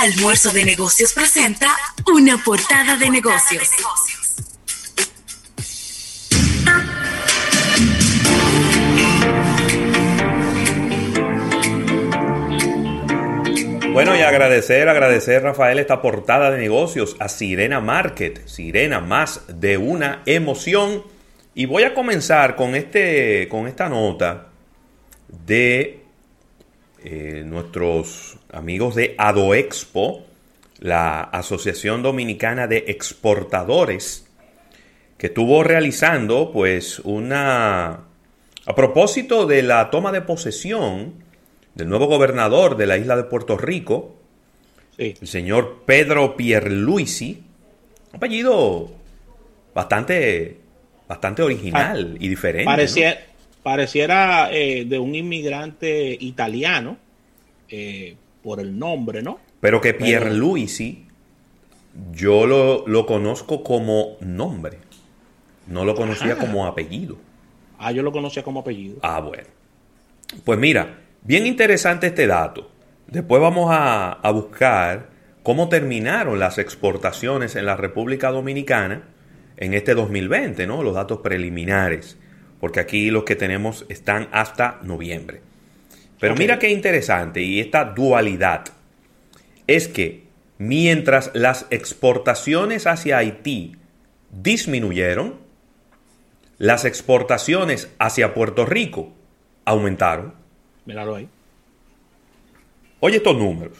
Almuerzo de Negocios presenta una portada de negocios. Bueno, y agradecer, agradecer, Rafael, esta portada de negocios a Sirena Market. Sirena, más de una emoción. Y voy a comenzar con, este, con esta nota de eh, nuestros amigos de AdoExpo, la Asociación Dominicana de Exportadores, que estuvo realizando pues una... A propósito de la toma de posesión del nuevo gobernador de la isla de Puerto Rico, el señor Pedro Pierluisi, un apellido bastante, bastante original y diferente. Parecía, Pareciera eh, de un inmigrante italiano, eh, por el nombre, ¿no? Pero que Pierluisi, yo lo, lo, conozco como nombre. No lo conocía como apellido. Ah, yo lo conocía como apellido. Ah, bueno. Pues mira, bien interesante este dato. Después vamos a, a buscar cómo terminaron las exportaciones en la República Dominicana en este 2020, ¿no? Los datos preliminares porque aquí los que tenemos están hasta noviembre. Pero mira qué interesante y esta dualidad es que mientras las exportaciones hacia Haití disminuyeron, las exportaciones hacia Puerto Rico aumentaron. Míralo ahí. Oye estos números.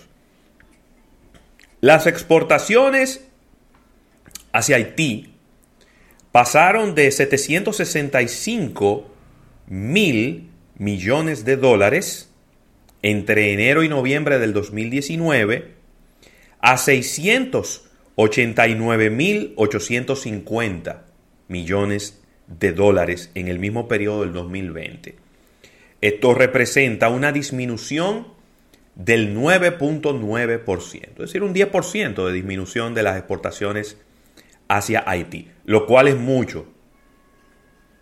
Las exportaciones hacia Haití pasaron de 765 mil millones de dólares entre enero y noviembre del 2019 a 689 mil 850 millones de dólares en el mismo periodo del 2020. Esto representa una disminución del 9.9%, es decir, un 10% de disminución de las exportaciones hacia Haití, lo cual es mucho.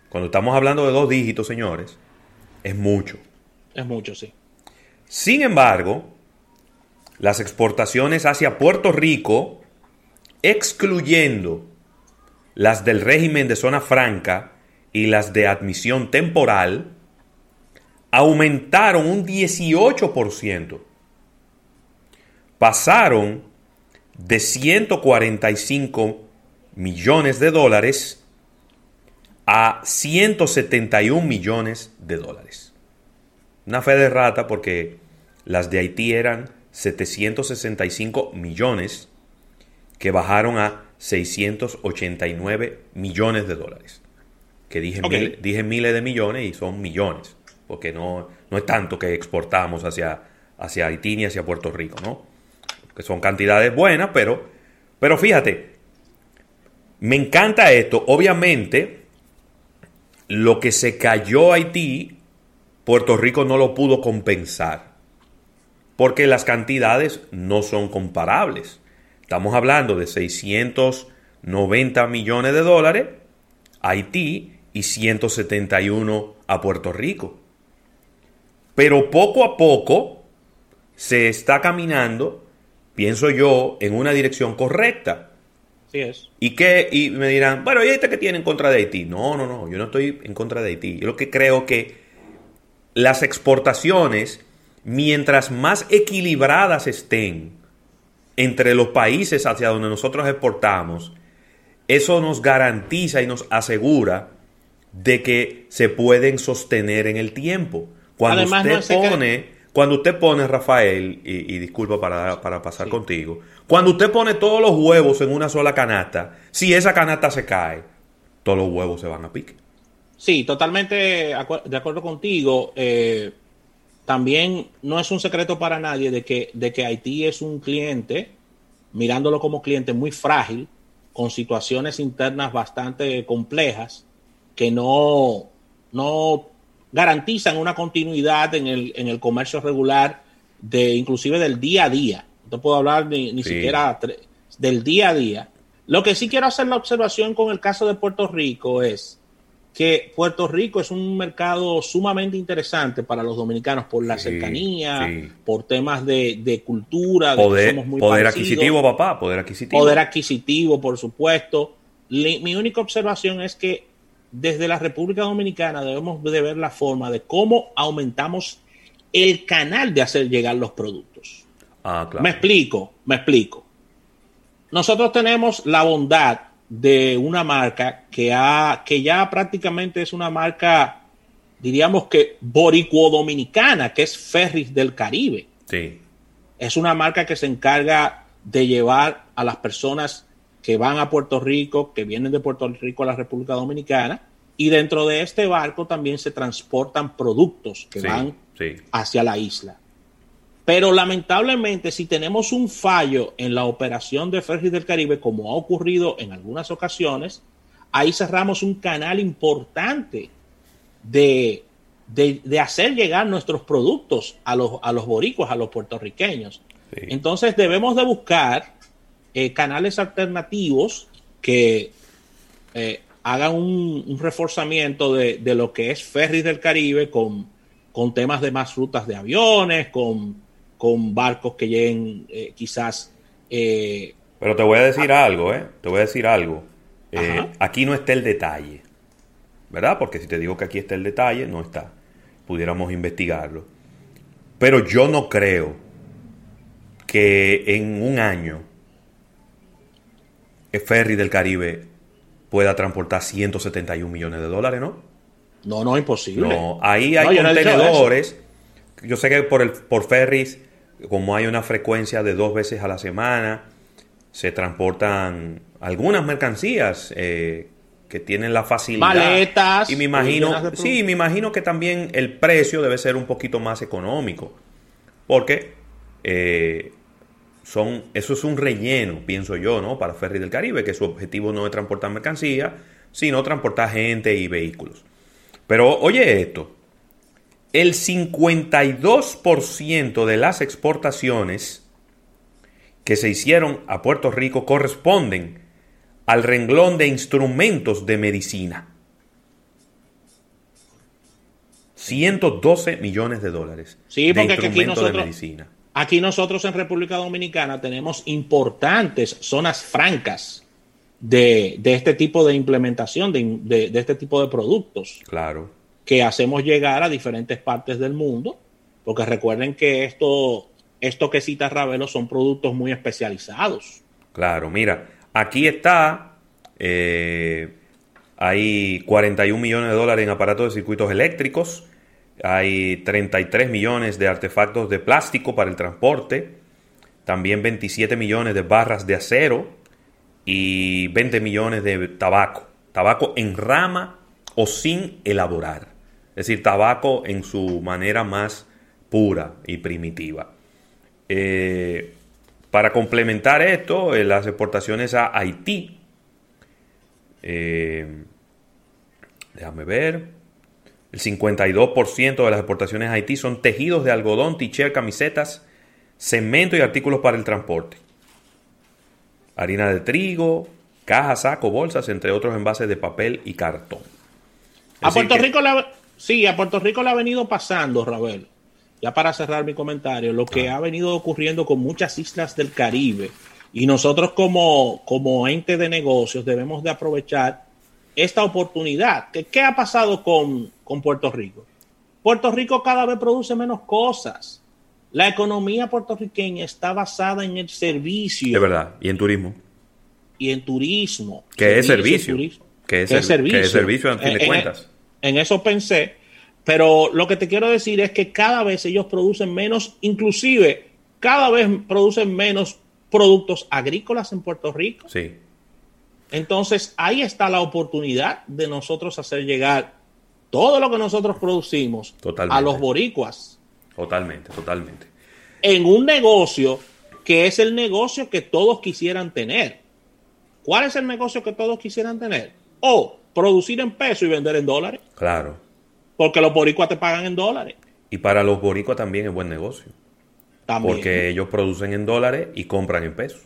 Cuando estamos hablando de dos dígitos, señores, es mucho. Es mucho, sí. Sin embargo, las exportaciones hacia Puerto Rico, excluyendo las del régimen de zona franca y las de admisión temporal, aumentaron un 18%. Pasaron de 145 millones de dólares a 171 millones de dólares. Una fe de rata porque las de Haití eran 765 millones que bajaron a 689 millones de dólares. Que dije, dije miles de millones y son millones, porque no, no es tanto que exportamos hacia, hacia Haití ni hacia Puerto Rico, ¿no? Que son cantidades buenas, pero, pero fíjate, me encanta esto. Obviamente, lo que se cayó Haití, Puerto Rico no lo pudo compensar. Porque las cantidades no son comparables. Estamos hablando de 690 millones de dólares a Haití y 171 a Puerto Rico. Pero poco a poco se está caminando, pienso yo, en una dirección correcta. ¿Y qué? Y me dirán, bueno, ¿y este que tiene en contra de Haití? No, no, no, yo no estoy en contra de Haití. Yo lo que creo que las exportaciones, mientras más equilibradas estén entre los países hacia donde nosotros exportamos, eso nos garantiza y nos asegura de que se pueden sostener en el tiempo. Cuando usted pone cuando usted pone, Rafael, y, disculpa para, pasar contigo, cuando usted pone todos los huevos en una sola canasta, si esa canasta se cae, todos los huevos se van a pique. Sí, totalmente de acuerdo contigo. Eh, también no es un secreto para nadie de que, de que Haití es un cliente, mirándolo como cliente muy frágil, con situaciones internas bastante complejas, que no, no garantizan una continuidad en el, en el comercio regular de inclusive del día a día. No puedo hablar ni, ni siquiera del día a día. Lo que sí quiero hacer la observación con el caso de Puerto Rico es que Puerto Rico es un mercado sumamente interesante para los dominicanos por la cercanía, por temas de, cultura, poder, poder adquisitivo, papá, poder adquisitivo. Poder adquisitivo, por supuesto. mi única observación es que desde la República Dominicana debemos de ver la forma de cómo aumentamos el canal de hacer llegar los productos. Ah, me explico, me explico. Nosotros tenemos la bondad de una marca que, ha, que ya prácticamente es una marca, diríamos que boricuo-dominicana, que es Ferris del Caribe. Sí. Es una marca que se encarga de llevar a las personas que van a Puerto Rico, que vienen de Puerto Rico a la República Dominicana, y dentro de este barco también se transportan productos que van hacia la isla. Pero lamentablemente, si tenemos un fallo en la operación de Ferris del Caribe, como ha ocurrido en algunas ocasiones, ahí cerramos un canal importante de, hacer llegar nuestros productos a los, a los boricuas, a los puertorriqueños. Entonces debemos de buscar eh, canales alternativos que eh, hagan un, reforzamiento de, lo que es Ferris del Caribe con, con temas de más rutas de aviones, con con barcos que lleguen eh, quizás... Eh, Pero te voy a decir algo, ¿eh? Te voy a decir algo. Eh, aquí no está el detalle, ¿verdad? Porque si te digo que aquí está el detalle, no está. Pudiéramos investigarlo. Pero yo no creo que en un año el ferry del Caribe pueda transportar 171 millones de dólares, ¿no? No, no, imposible. No, ahí hay contenedores. Yo, sé que por, el, por ferries como hay una frecuencia de dos veces a la semana, se transportan algunas mercancías eh, que tienen la facilidad. Maletas. Y me imagino, sí, me imagino que también el precio debe ser un poquito más económico. Porque eh, son, eso es un relleno, pienso yo, ¿no? Para Ferry del Caribe, que su objetivo no es transportar mercancía, sino transportar gente y vehículos. Pero oye esto, el 52% de las exportaciones que se hicieron a Puerto Rico corresponden al renglón de instrumentos de medicina. 112 millones de dólares. Sí, porque aquí nosotros, medicina. aquí nosotros en República Dominicana tenemos importantes zonas francas de, este tipo de implementación, de, de este tipo de productos. Claro que hacemos llegar a diferentes partes del mundo, porque recuerden que esto, esto que cita Ravelo son productos muy especializados. Claro, mira, aquí está, eh, hay 41 millones de dólares en aparatos de circuitos eléctricos, hay 33 millones de artefactos de plástico para el transporte, también 27 millones de barras de acero y 20 millones de tabaco, tabaco en rama o sin elaborar es decir, tabaco en su manera más pura y primitiva. Eh, para complementar esto, eh, las exportaciones a Haití, eh, déjame ver, el 52% de las exportaciones a Haití son tejidos de algodón, t camisetas, cemento y artículos para el transporte. Harina de trigo, cajas, saco, bolsas, entre otros envases de papel y cartón. a Puerto Rico la, Sí, a Puerto Rico le ha venido pasando, Ravel. Ya para cerrar mi comentario, lo que ah. ha venido ocurriendo con muchas islas del Caribe y nosotros como, como ente de negocios debemos de aprovechar esta oportunidad. ¿Qué, qué ha pasado con, con Puerto Rico? Puerto Rico cada vez produce menos cosas. La economía puertorriqueña está basada en el servicio. De verdad, y en turismo. Y en turismo. ¿Qué es servicio? ¿Qué es, servicio? ¿Qué es servicio a fin de cuentas? En eso pensé, pero lo que te quiero decir es que cada vez ellos producen menos, inclusive cada vez producen menos productos agrícolas en Puerto Rico. Sí. Entonces ahí está la oportunidad de nosotros hacer llegar todo lo que nosotros producimos a los boricuas. Totalmente, totalmente. En un negocio que es el negocio que todos quisieran tener. ¿Cuál es el negocio que todos quisieran tener? O producir en pesos y vender en dólares. Claro. Porque los boricuas te pagan en dólares. Y para los boricuas también es buen negocio. También. Porque ellos producen en dólares y compran en pesos.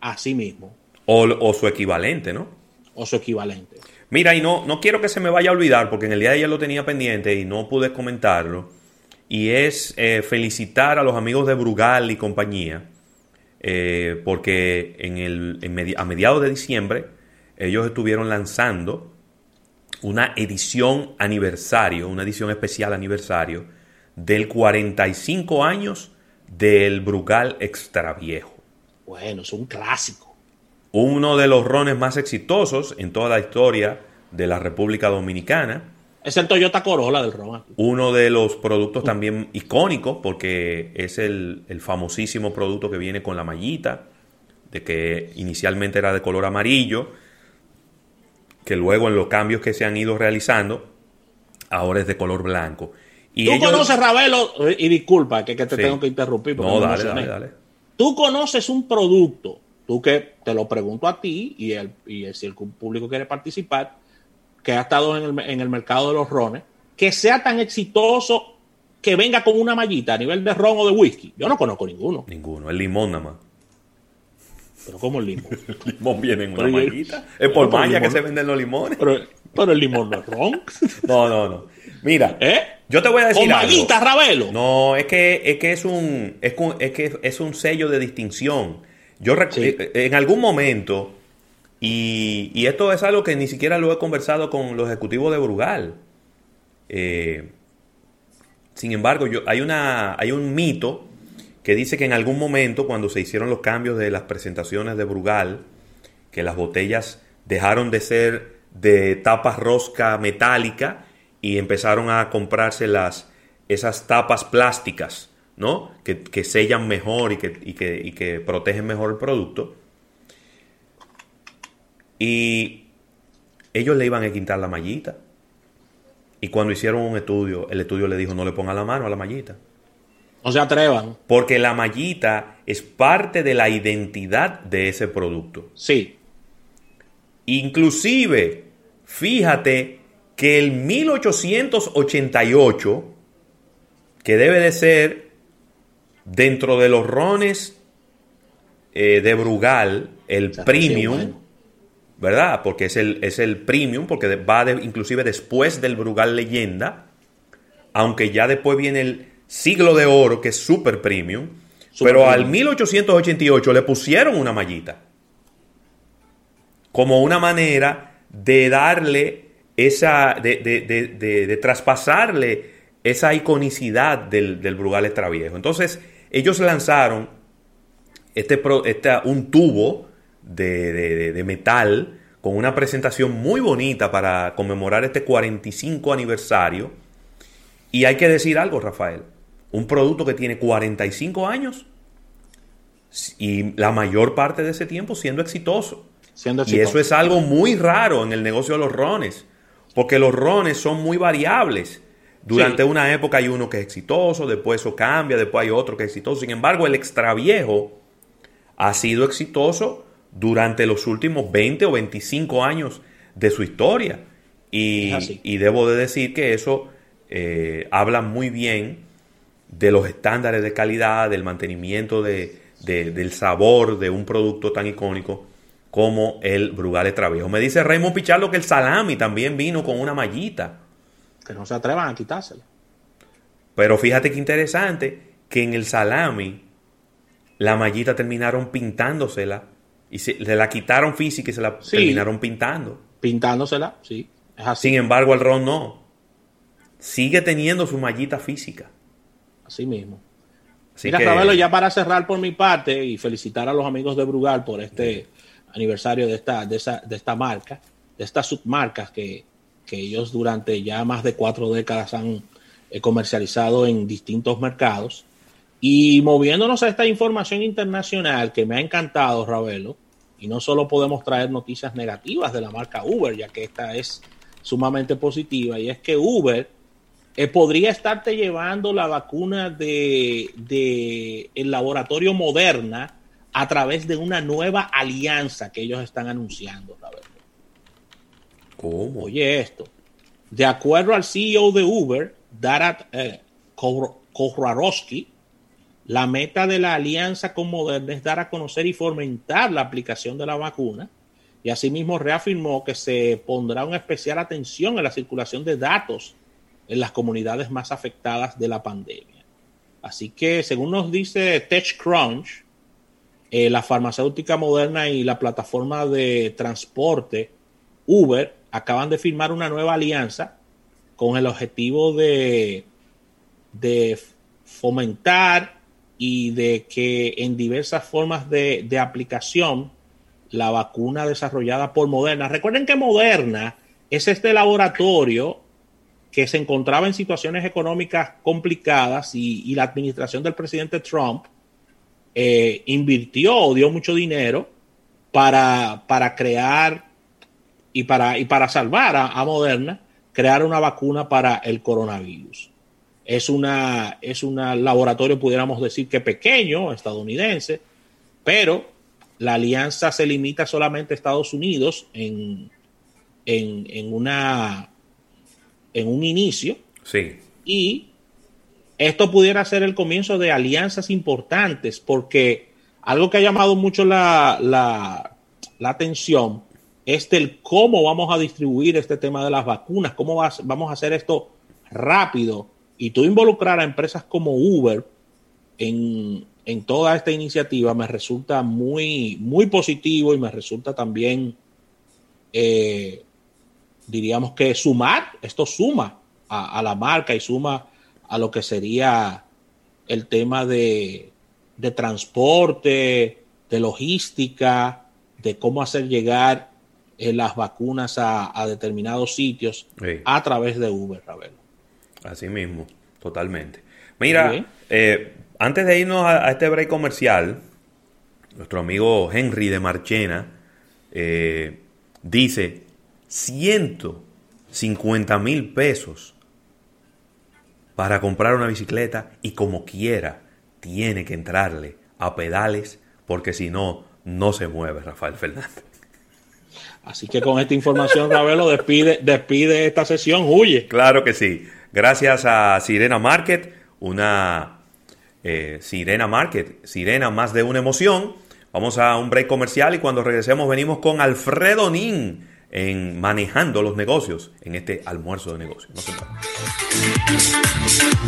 Así mismo. O, su equivalente, ¿no? o su equivalente. Mira, y no, no quiero que se me vaya a olvidar, porque en el día de ayer lo tenía pendiente y no pude comentarlo, y es eh, felicitar a los amigos de Brugal y compañía, eh, porque en el, a mediados de diciembre ellos estuvieron lanzando una edición aniversario, una edición especial aniversario del 45 años del Brugal Extra Viejo. Bueno, es un clásico. Uno de los rones más exitosos en toda la historia de la República Dominicana. Es el Toyota Corolla del ron. Uno de los productos también icónicos porque es el, el famosísimo producto que viene con la mallita, de que inicialmente era de color amarillo, que luego en los cambios que se han ido realizando, ahora es de color blanco. Y Tú conoces, Ravelo, y disculpa que, te tengo que interrumpir. No, dale, dale, dale. Tú conoces un producto, tú que te lo pregunto a ti y, el, y si el público quiere participar, que ha estado en el, en el mercado de los rones, que sea tan exitoso que venga con una mallita a nivel de ron o de whisky. Yo no conozco ninguno. Ninguno, el limón nada más. Pero ¿cómo el limón? el limón viene en una. Es por malla que se venden los limones. Pero, pero el limón no es ron. no, no, no. Mira, ¿Eh? yo te voy a decir ¿Con mallita, Ravelo? No, es que es que es un es, que es un sello de distinción. Yo eh, eh, en algún momento y, y, esto es algo que ni siquiera lo he conversado con los ejecutivos de Brugal. sin embargo, yo, hay, una, hay un mito que dice que en algún momento, cuando se hicieron los cambios de las presentaciones de Brugal, que las botellas dejaron de ser de tapa rosca metálica y empezaron a comprarse las, esas tapas plásticas, ¿no? Que, sellan mejor y que, y que protegen mejor el producto. Y ellos le iban a quitar la mallita. Y cuando hicieron un estudio, el estudio le dijo no le ponga la mano a la mallita. No se atrevan. Porque la mallita es parte de la identidad de ese producto. Sí. Inclusive, fíjate que el 1888, que debe de ser dentro de los rones eh, de Brugal, el premium, ¿verdad? Porque es el, es el premium, porque va inclusive después del Brugal Leyenda, aunque ya después viene el siglo de oro, que es super premium, pero al 1888 le pusieron una mallita. Como una manera de darle esa, de, de, traspasarle esa iconicidad del, del Brugal Extraviejo. Entonces, ellos lanzaron este, este un tubo de, metal con una presentación muy bonita para conmemorar este 45 aniversario. Y hay que decir algo, Rafael un producto que tiene 45 años y la mayor parte de ese tiempo siendo exitoso. Siendo Y eso es algo muy raro en el negocio de los rones, porque los rones son muy variables. Durante una época hay uno que es exitoso, después eso cambia, después hay otro que es exitoso. Sin embargo, el extraviejo ha sido exitoso durante los últimos 20 o 25 años de su historia. Y, debo de decir que eso eh, habla muy bien de los estándares de calidad, del mantenimiento de, del sabor de un producto tan icónico como el Brugal Traviejo. Me dice Raymond Pichardo que el salami también vino con una mallita. Que no se atrevan a quitársela. Pero fíjate qué interesante que en el salami la mallita terminaron pintándosela y se, la quitaron física y se la terminaron pintando. Pintándosela, sí. Es así. Sin embargo, el ron no. Sigue teniendo su mallita física. Así mismo. Mira, ya para cerrar por mi parte y felicitar a los amigos de Brugal por este aniversario de esta, de, de esta marca, de estas submarcas que, ellos durante ya más de cuatro décadas han eh, comercializado en distintos mercados. Y moviéndonos a esta información internacional que me ha encantado, Ravelo, y no solo podemos traer noticias negativas de la marca Uber, ya que esta es sumamente positiva, y es que Uber eh, podría estarte llevando la vacuna de, el laboratorio Moderna a través de una nueva alianza que ellos están anunciando, ¿Cómo? Oye esto. De acuerdo al CEO de Uber, Darat eh, la meta de la alianza con Moderna es dar a conocer y fomentar la aplicación de la vacuna y asimismo reafirmó que se pondrá una especial atención en la circulación de datos en las comunidades más afectadas de la pandemia. Así que, según nos dice TechCrunch, eh, la farmacéutica moderna y la plataforma de transporte Uber acaban de firmar una nueva alianza con el objetivo de, de fomentar y de que en diversas formas de, de aplicación la vacuna desarrollada por Moderna. Recuerden que Moderna es este laboratorio que se encontraba en situaciones económicas complicadas y, la administración del presidente Trump eh, invirtió o dio mucho dinero para, para crear y para, y para salvar a, Moderna, crear una vacuna para el coronavirus. Es una, es un laboratorio, pudiéramos decir que pequeño, estadounidense, pero la alianza se limita solamente a Estados Unidos en, en, una, en un inicio. Sí. Y esto pudiera ser el comienzo de alianzas importantes, porque algo que ha llamado mucho la, la, la atención es del cómo vamos a distribuir este tema de las vacunas, cómo vamos a hacer esto rápido. Y tú involucrar a empresas como Uber en, en toda esta iniciativa me resulta muy, muy positivo y me resulta también, eh, diríamos que sumar, esto suma a, la marca y suma a lo que sería el tema de, de transporte, de logística, de cómo hacer llegar eh, las vacunas a, determinados sitios a través de Uber, Ravelo. Así mismo, totalmente. Mira, eh, antes de irnos a, este break comercial, nuestro amigo Henry de Marchena eh, dice 150 mil pesos para comprar una bicicleta y como quiera tiene que entrarle a pedales porque si no, no se mueve Rafael Fernández. Así que con esta información, Ravelo, despide, despide esta sesión, huye. Claro que sí. Gracias a Sirena Market, una eh, Sirena Market, Sirena más de una emoción. Vamos a un break comercial y cuando regresemos venimos con Alfredo Nin en manejando los negocios en este almuerzo de negocios. No